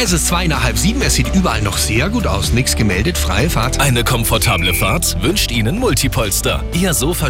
Es ist zwei nach halb sieben. Es sieht überall noch sehr gut aus. Nichts gemeldet. Freie Fahrt. Eine komfortable Fahrt wünscht Ihnen Multipolster. Ihr Sofa